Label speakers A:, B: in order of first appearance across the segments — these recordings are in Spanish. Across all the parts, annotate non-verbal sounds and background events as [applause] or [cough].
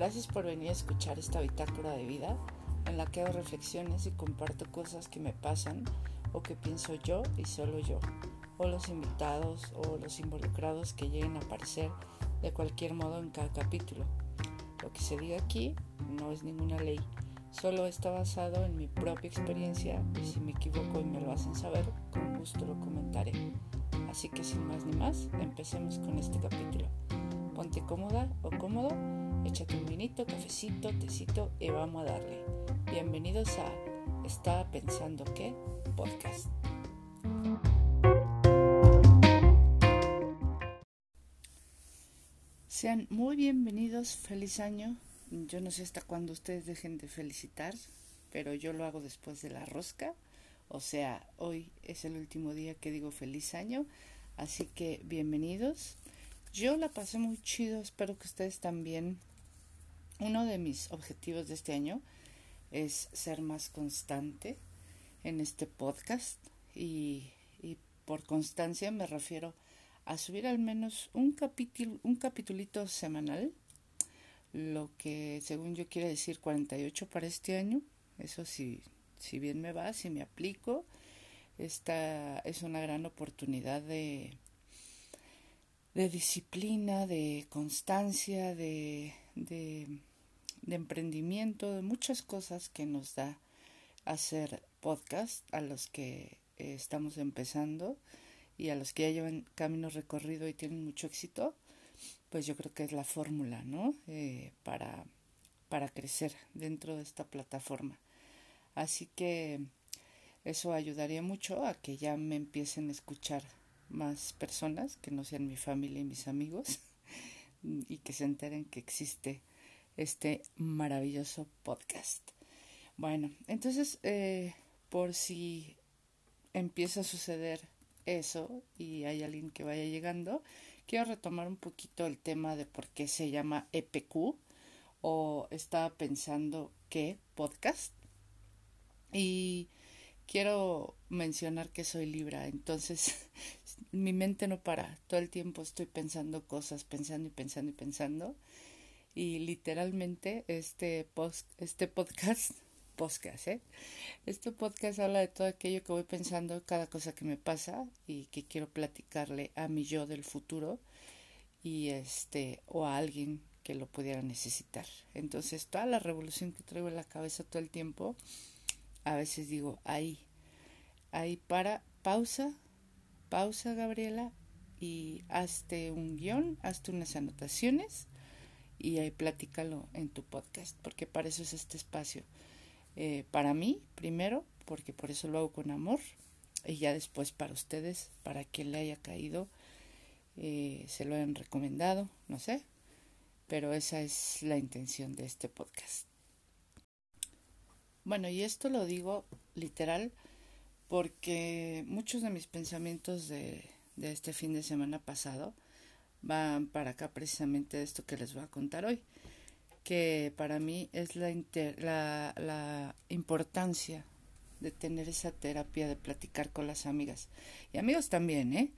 A: Gracias por venir a escuchar esta bitácora de vida en la que hago reflexiones y comparto cosas que me pasan o que pienso yo y solo yo, o los invitados o los involucrados que lleguen a aparecer de cualquier modo en cada capítulo. Lo que se diga aquí no es ninguna ley, solo está basado en mi propia experiencia y si me equivoco y me lo hacen saber, con gusto lo comentaré. Así que sin más ni más, empecemos con este capítulo. Ponte cómoda o cómodo Échate un vinito, cafecito, tecito y vamos a darle. Bienvenidos a Estaba pensando que podcast. Sean muy bienvenidos, feliz año. Yo no sé hasta cuándo ustedes dejen de felicitar, pero yo lo hago después de la rosca. O sea, hoy es el último día que digo feliz año, así que bienvenidos. Yo la pasé muy chido, espero que ustedes también uno de mis objetivos de este año es ser más constante en este podcast y, por constancia me refiero a subir al menos un capítulo, un capitulito semanal, lo que según yo quiere decir 48 para este año. Eso sí, si bien me va, si me aplico, esta es una gran oportunidad de, de disciplina, de constancia, de, de de emprendimiento, de muchas cosas que nos da hacer podcast a los que eh, estamos empezando y a los que ya llevan camino recorrido y tienen mucho éxito, pues yo creo que es la fórmula, ¿no? Eh, para, para crecer dentro de esta plataforma. Así que eso ayudaría mucho a que ya me empiecen a escuchar más personas que no sean mi familia y mis amigos [laughs] y que se enteren que existe este maravilloso podcast. Bueno, entonces, eh, por si empieza a suceder eso y hay alguien que vaya llegando, quiero retomar un poquito el tema de por qué se llama EPQ o estaba pensando qué podcast. Y quiero mencionar que soy Libra, entonces [laughs] mi mente no para, todo el tiempo estoy pensando cosas, pensando y pensando y pensando y literalmente este, post, este podcast, [laughs] podcast, ¿eh? Este podcast habla de todo aquello que voy pensando, cada cosa que me pasa y que quiero platicarle a mi yo del futuro y este o a alguien que lo pudiera necesitar. Entonces, toda la revolución que traigo en la cabeza todo el tiempo, a veces digo, ahí, ahí para, pausa, pausa Gabriela y hazte un guion, hazte unas anotaciones y ahí platícalo en tu podcast, porque para eso es este espacio. Eh, para mí, primero, porque por eso lo hago con amor, y ya después para ustedes, para quien le haya caído, eh, se lo hayan recomendado, no sé, pero esa es la intención de este podcast. Bueno, y esto lo digo literal porque muchos de mis pensamientos de, de este fin de semana pasado, van para acá precisamente esto que les voy a contar hoy, que para mí es la, la, la importancia de tener esa terapia de platicar con las amigas. Y amigos también, ¿eh?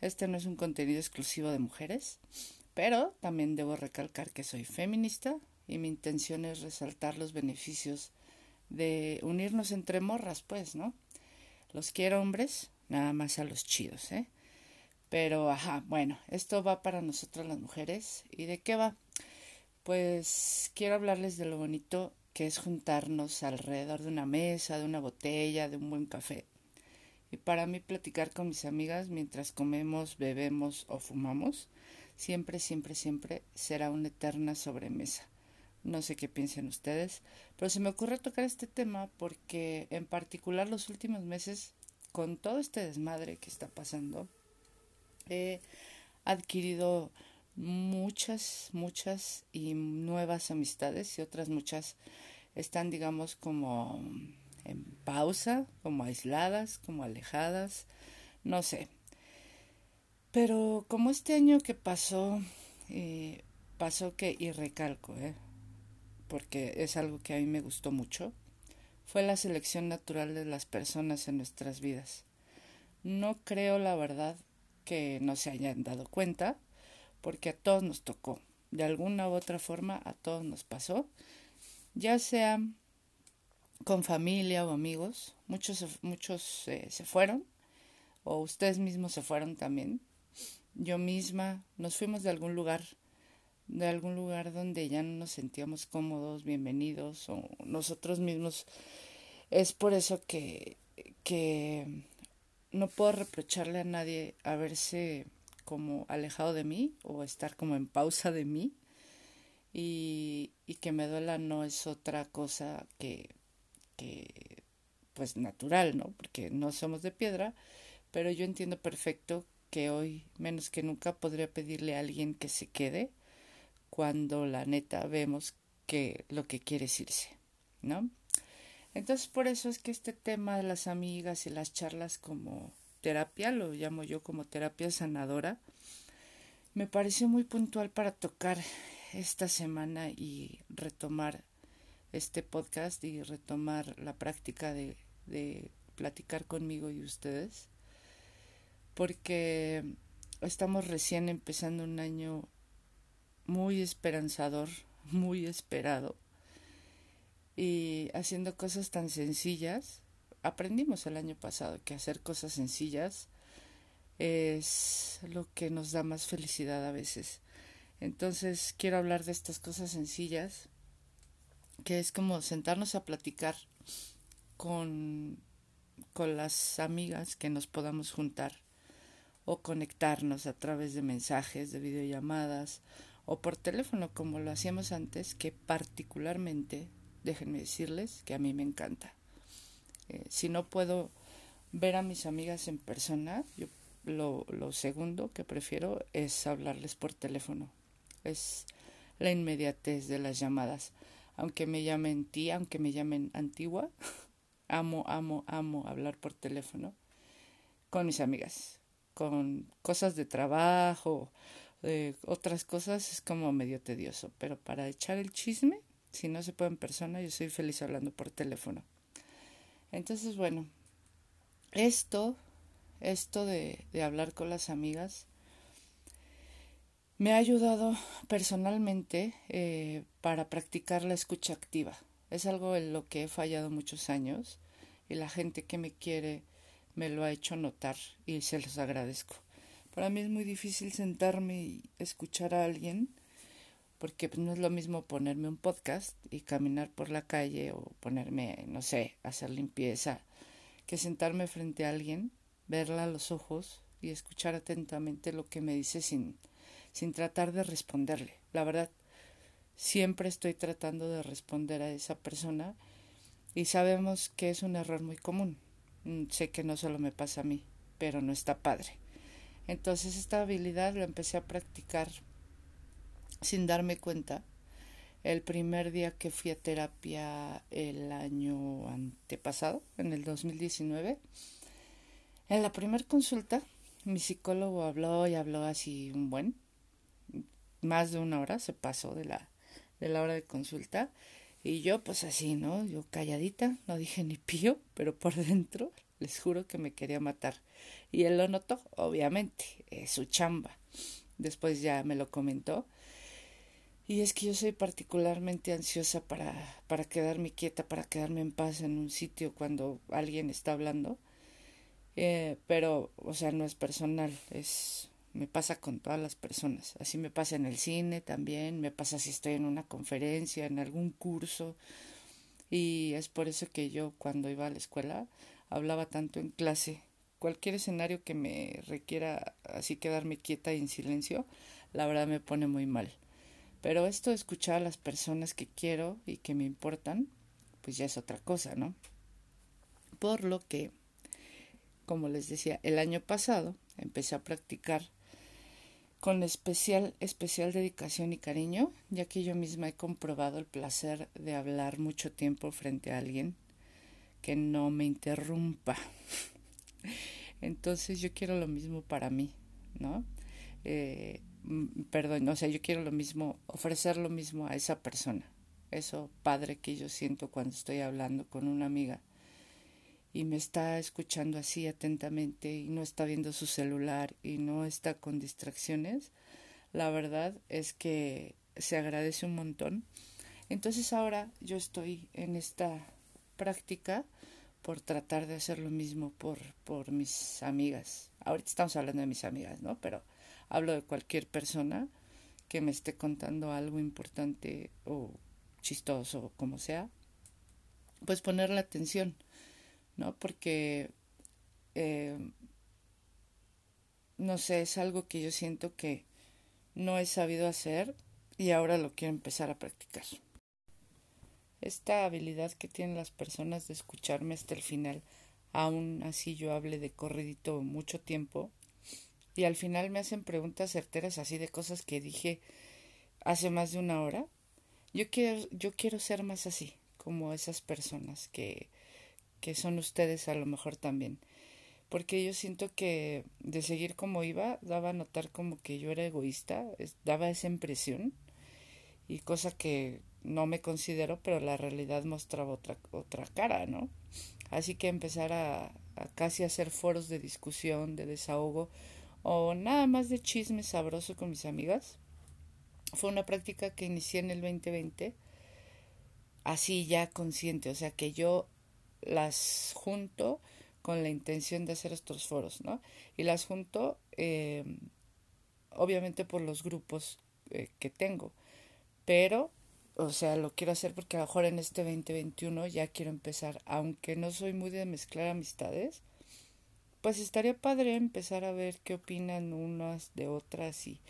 A: Este no es un contenido exclusivo de mujeres, pero también debo recalcar que soy feminista y mi intención es resaltar los beneficios de unirnos entre morras, pues, ¿no? Los quiero hombres, nada más a los chidos, ¿eh? Pero, ajá, bueno, esto va para nosotras las mujeres. ¿Y de qué va? Pues quiero hablarles de lo bonito que es juntarnos alrededor de una mesa, de una botella, de un buen café. Y para mí platicar con mis amigas mientras comemos, bebemos o fumamos, siempre, siempre, siempre será una eterna sobremesa. No sé qué piensen ustedes, pero se me ocurre tocar este tema porque en particular los últimos meses, con todo este desmadre que está pasando, he adquirido muchas, muchas y nuevas amistades y otras muchas están, digamos, como en pausa, como aisladas, como alejadas, no sé. Pero como este año que pasó, eh, pasó que, y recalco, eh, porque es algo que a mí me gustó mucho, fue la selección natural de las personas en nuestras vidas. No creo, la verdad, que no se hayan dado cuenta, porque a todos nos tocó, de alguna u otra forma a todos nos pasó, ya sea con familia o amigos, muchos, muchos eh, se fueron, o ustedes mismos se fueron también. Yo misma nos fuimos de algún lugar, de algún lugar donde ya no nos sentíamos cómodos, bienvenidos, o nosotros mismos. Es por eso que, que no puedo reprocharle a nadie haberse como alejado de mí o estar como en pausa de mí. Y, que me duela no es otra cosa que que pues natural, ¿no? Porque no somos de piedra, pero yo entiendo perfecto que hoy menos que nunca podría pedirle a alguien que se quede cuando la neta vemos que lo que quiere es irse, ¿no? Entonces por eso es que este tema de las amigas y las charlas como terapia, lo llamo yo como terapia sanadora, me pareció muy puntual para tocar esta semana y retomar este podcast y retomar la práctica de, de platicar conmigo y ustedes, porque estamos recién empezando un año muy esperanzador, muy esperado, y haciendo cosas tan sencillas. Aprendimos el año pasado que hacer cosas sencillas es lo que nos da más felicidad a veces. Entonces quiero hablar de estas cosas sencillas que es como sentarnos a platicar con, con las amigas que nos podamos juntar o conectarnos a través de mensajes, de videollamadas o por teléfono como lo hacíamos antes, que particularmente, déjenme decirles, que a mí me encanta. Eh, si no puedo ver a mis amigas en persona, yo lo, segundo que prefiero es hablarles por teléfono. Es la inmediatez de las llamadas aunque me llamen tía, aunque me llamen antigua, [laughs] amo, amo, amo hablar por teléfono con mis amigas, con cosas de trabajo, eh, otras cosas es como medio tedioso, pero para echar el chisme, si no se puede en persona, yo soy feliz hablando por teléfono. Entonces, bueno, esto, esto de, hablar con las amigas, me ha ayudado personalmente eh, para practicar la escucha activa. Es algo en lo que he fallado muchos años y la gente que me quiere me lo ha hecho notar y se los agradezco. Para mí es muy difícil sentarme y escuchar a alguien porque no es lo mismo ponerme un podcast y caminar por la calle o ponerme, no sé, hacer limpieza, que sentarme frente a alguien, verla a los ojos y escuchar atentamente lo que me dice sin sin tratar de responderle. La verdad, siempre estoy tratando de responder a esa persona y sabemos que es un error muy común. Mm, sé que no solo me pasa a mí, pero no está padre. Entonces esta habilidad la empecé a practicar sin darme cuenta. El primer día que fui a terapia el año antepasado, en el 2019, en la primera consulta, mi psicólogo habló y habló así un buen más de una hora se pasó de la, de la hora de consulta. Y yo pues así, ¿no? Yo calladita, no dije ni pío, pero por dentro les juro que me quería matar. Y él lo notó, obviamente, su chamba. Después ya me lo comentó. Y es que yo soy particularmente ansiosa para, para quedarme quieta, para quedarme en paz en un sitio cuando alguien está hablando. Eh, pero, o sea, no es personal, es me pasa con todas las personas. Así me pasa en el cine también, me pasa si estoy en una conferencia, en algún curso. Y es por eso que yo cuando iba a la escuela hablaba tanto en clase. Cualquier escenario que me requiera así quedarme quieta y en silencio, la verdad me pone muy mal. Pero esto de escuchar a las personas que quiero y que me importan, pues ya es otra cosa, ¿no? Por lo que, como les decía, el año pasado empecé a practicar con especial, especial dedicación y cariño, ya que yo misma he comprobado el placer de hablar mucho tiempo frente a alguien que no me interrumpa. [laughs] Entonces yo quiero lo mismo para mí, ¿no? Eh, perdón, o sea, yo quiero lo mismo, ofrecer lo mismo a esa persona. Eso padre que yo siento cuando estoy hablando con una amiga y me está escuchando así atentamente y no está viendo su celular y no está con distracciones, la verdad es que se agradece un montón. Entonces ahora yo estoy en esta práctica por tratar de hacer lo mismo por, por mis amigas. Ahorita estamos hablando de mis amigas, ¿no? Pero hablo de cualquier persona que me esté contando algo importante o chistoso como sea, pues ponerle atención, ¿no? Porque, eh, no sé, es algo que yo siento que no he sabido hacer y ahora lo quiero empezar a practicar. Esta habilidad que tienen las personas de escucharme hasta el final, aún así yo hable de corredito mucho tiempo, y al final me hacen preguntas certeras así de cosas que dije hace más de una hora. Yo quiero, yo quiero ser más así, como esas personas que, que son ustedes a lo mejor también. Porque yo siento que de seguir como iba, daba a notar como que yo era egoísta, daba esa impresión, y cosa que no me considero, pero la realidad mostraba otra, otra cara, ¿no? Así que empezar a, a casi hacer foros de discusión, de desahogo, o nada más de chisme sabroso con mis amigas. Fue una práctica que inicié en el 2020, así ya consciente, o sea que yo las junto con la intención de hacer estos foros, ¿no? Y las junto, eh, obviamente por los grupos eh, que tengo, pero, o sea, lo quiero hacer porque a lo mejor en este 2021 ya quiero empezar, aunque no soy muy de mezclar amistades, pues estaría padre empezar a ver qué opinan unas de otras y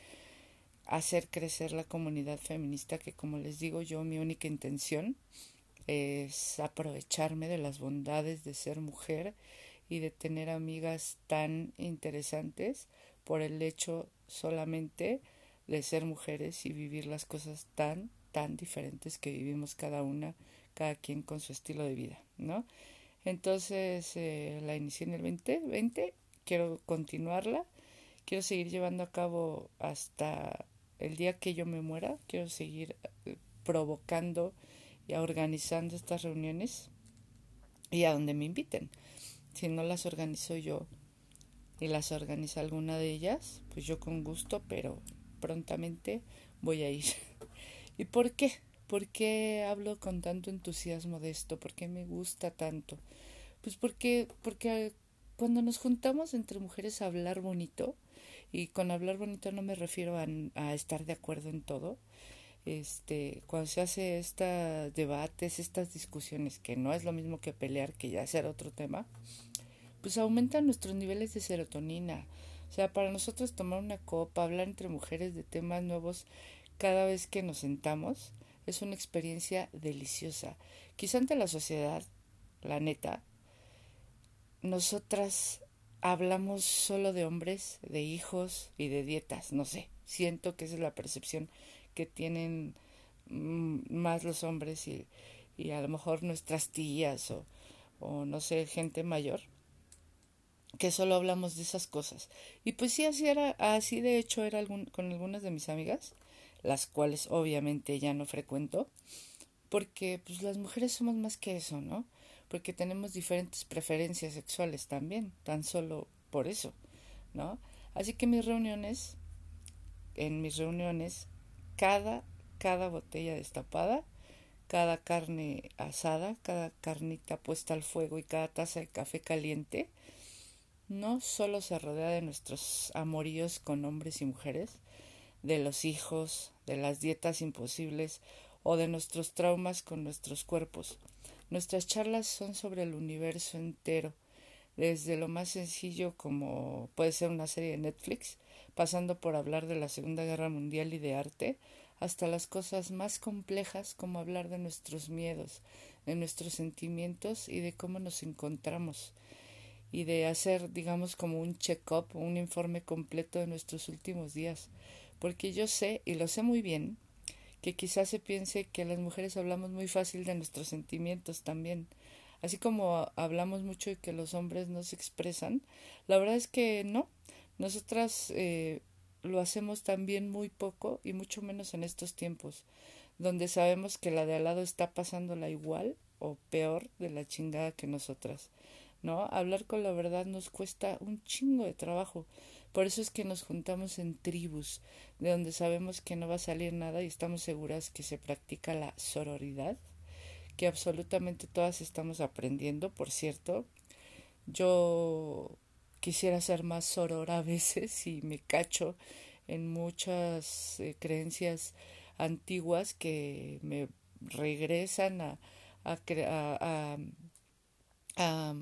A: hacer crecer la comunidad feminista que como les digo yo mi única intención es aprovecharme de las bondades de ser mujer y de tener amigas tan interesantes por el hecho solamente de ser mujeres y vivir las cosas tan tan diferentes que vivimos cada una cada quien con su estilo de vida no entonces eh, la inicié en el 2020, quiero continuarla, quiero seguir llevando a cabo hasta el día que yo me muera, quiero seguir eh, provocando y organizando estas reuniones y a donde me inviten. Si no las organizo yo y las organiza alguna de ellas, pues yo con gusto, pero prontamente voy a ir. [laughs] ¿Y por qué? ¿Por qué hablo con tanto entusiasmo de esto? ¿Por qué me gusta tanto? Pues porque, porque cuando nos juntamos entre mujeres a hablar bonito, y con hablar bonito no me refiero a, a estar de acuerdo en todo, este, cuando se hace estos debates, estas discusiones, que no es lo mismo que pelear, que ya será otro tema, pues aumentan nuestros niveles de serotonina. O sea, para nosotros tomar una copa, hablar entre mujeres de temas nuevos cada vez que nos sentamos, es una experiencia deliciosa. Quizá ante la sociedad, la neta, nosotras hablamos solo de hombres, de hijos y de dietas, no sé, siento que esa es la percepción que tienen mm, más los hombres y, y a lo mejor nuestras tías o, o no sé, gente mayor que solo hablamos de esas cosas. Y pues sí, así era, así de hecho era algún, con algunas de mis amigas las cuales obviamente ya no frecuento, porque pues las mujeres somos más que eso, ¿no? Porque tenemos diferentes preferencias sexuales también, tan solo por eso, ¿no? Así que mis reuniones, en mis reuniones, cada, cada botella destapada, cada carne asada, cada carnita puesta al fuego y cada taza de café caliente, no solo se rodea de nuestros amoríos con hombres y mujeres, de los hijos, de las dietas imposibles o de nuestros traumas con nuestros cuerpos. Nuestras charlas son sobre el universo entero, desde lo más sencillo como puede ser una serie de Netflix, pasando por hablar de la Segunda Guerra Mundial y de arte, hasta las cosas más complejas como hablar de nuestros miedos, de nuestros sentimientos y de cómo nos encontramos, y de hacer, digamos, como un check-up, un informe completo de nuestros últimos días, porque yo sé, y lo sé muy bien, que quizás se piense que las mujeres hablamos muy fácil de nuestros sentimientos también. Así como hablamos mucho de que los hombres no se expresan, la verdad es que no. Nosotras eh, lo hacemos también muy poco y mucho menos en estos tiempos, donde sabemos que la de al lado está pasándola igual o peor de la chingada que nosotras. ¿no? Hablar con la verdad nos cuesta un chingo de trabajo. Por eso es que nos juntamos en tribus, de donde sabemos que no va a salir nada y estamos seguras que se practica la sororidad, que absolutamente todas estamos aprendiendo, por cierto. Yo quisiera ser más sorora a veces y me cacho en muchas eh, creencias antiguas que me regresan a, a, a, a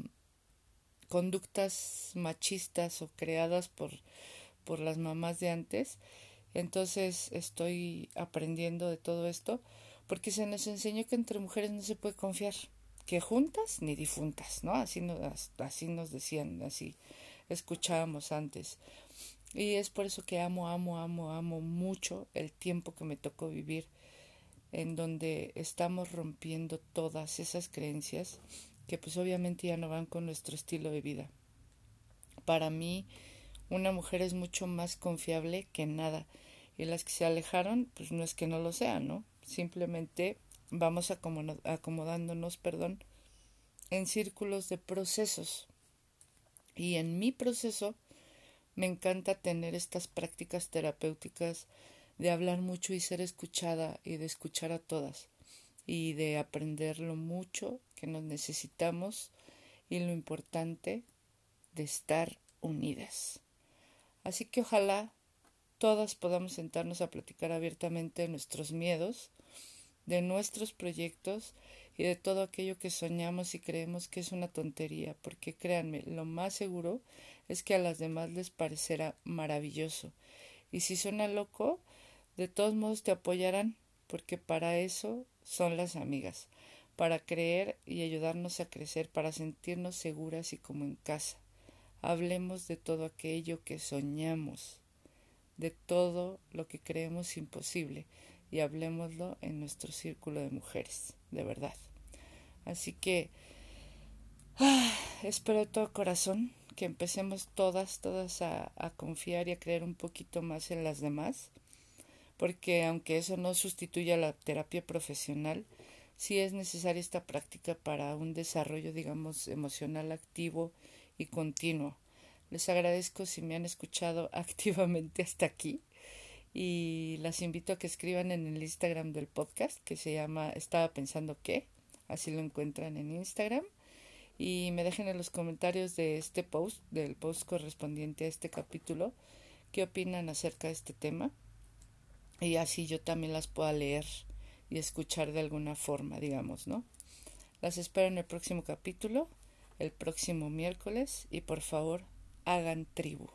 A: conductas machistas o creadas por, por las mamás de antes. Entonces estoy aprendiendo de todo esto porque se nos enseñó que entre mujeres no se puede confiar, que juntas ni difuntas, ¿no? Así nos, así nos decían, así escuchábamos antes. Y es por eso que amo, amo, amo, amo mucho el tiempo que me tocó vivir, en donde estamos rompiendo todas esas creencias que pues obviamente ya no van con nuestro estilo de vida. Para mí, una mujer es mucho más confiable que nada. Y las que se alejaron, pues no es que no lo sean, ¿no? Simplemente vamos acomodándonos, perdón, en círculos de procesos. Y en mi proceso me encanta tener estas prácticas terapéuticas de hablar mucho y ser escuchada y de escuchar a todas y de aprender lo mucho que nos necesitamos y lo importante de estar unidas. Así que ojalá todas podamos sentarnos a platicar abiertamente de nuestros miedos, de nuestros proyectos y de todo aquello que soñamos y creemos que es una tontería, porque créanme, lo más seguro es que a las demás les parecerá maravilloso. Y si suena loco, de todos modos te apoyarán, porque para eso son las amigas, para creer y ayudarnos a crecer, para sentirnos seguras y como en casa. Hablemos de todo aquello que soñamos, de todo lo que creemos imposible y hablemoslo en nuestro círculo de mujeres, de verdad. Así que ah, espero de todo corazón que empecemos todas, todas a, a confiar y a creer un poquito más en las demás, porque aunque eso no sustituya la terapia profesional, sí es necesaria esta práctica para un desarrollo, digamos, emocional activo y continuo. Les agradezco si me han escuchado [laughs] activamente hasta aquí y las invito a que escriban en el Instagram del podcast que se llama Estaba pensando qué, así lo encuentran en Instagram y me dejen en los comentarios de este post, del post correspondiente a este capítulo, qué opinan acerca de este tema y así yo también las pueda leer y escuchar de alguna forma, digamos, ¿no? Las espero en el próximo capítulo, el próximo miércoles, y por favor, hagan tribu.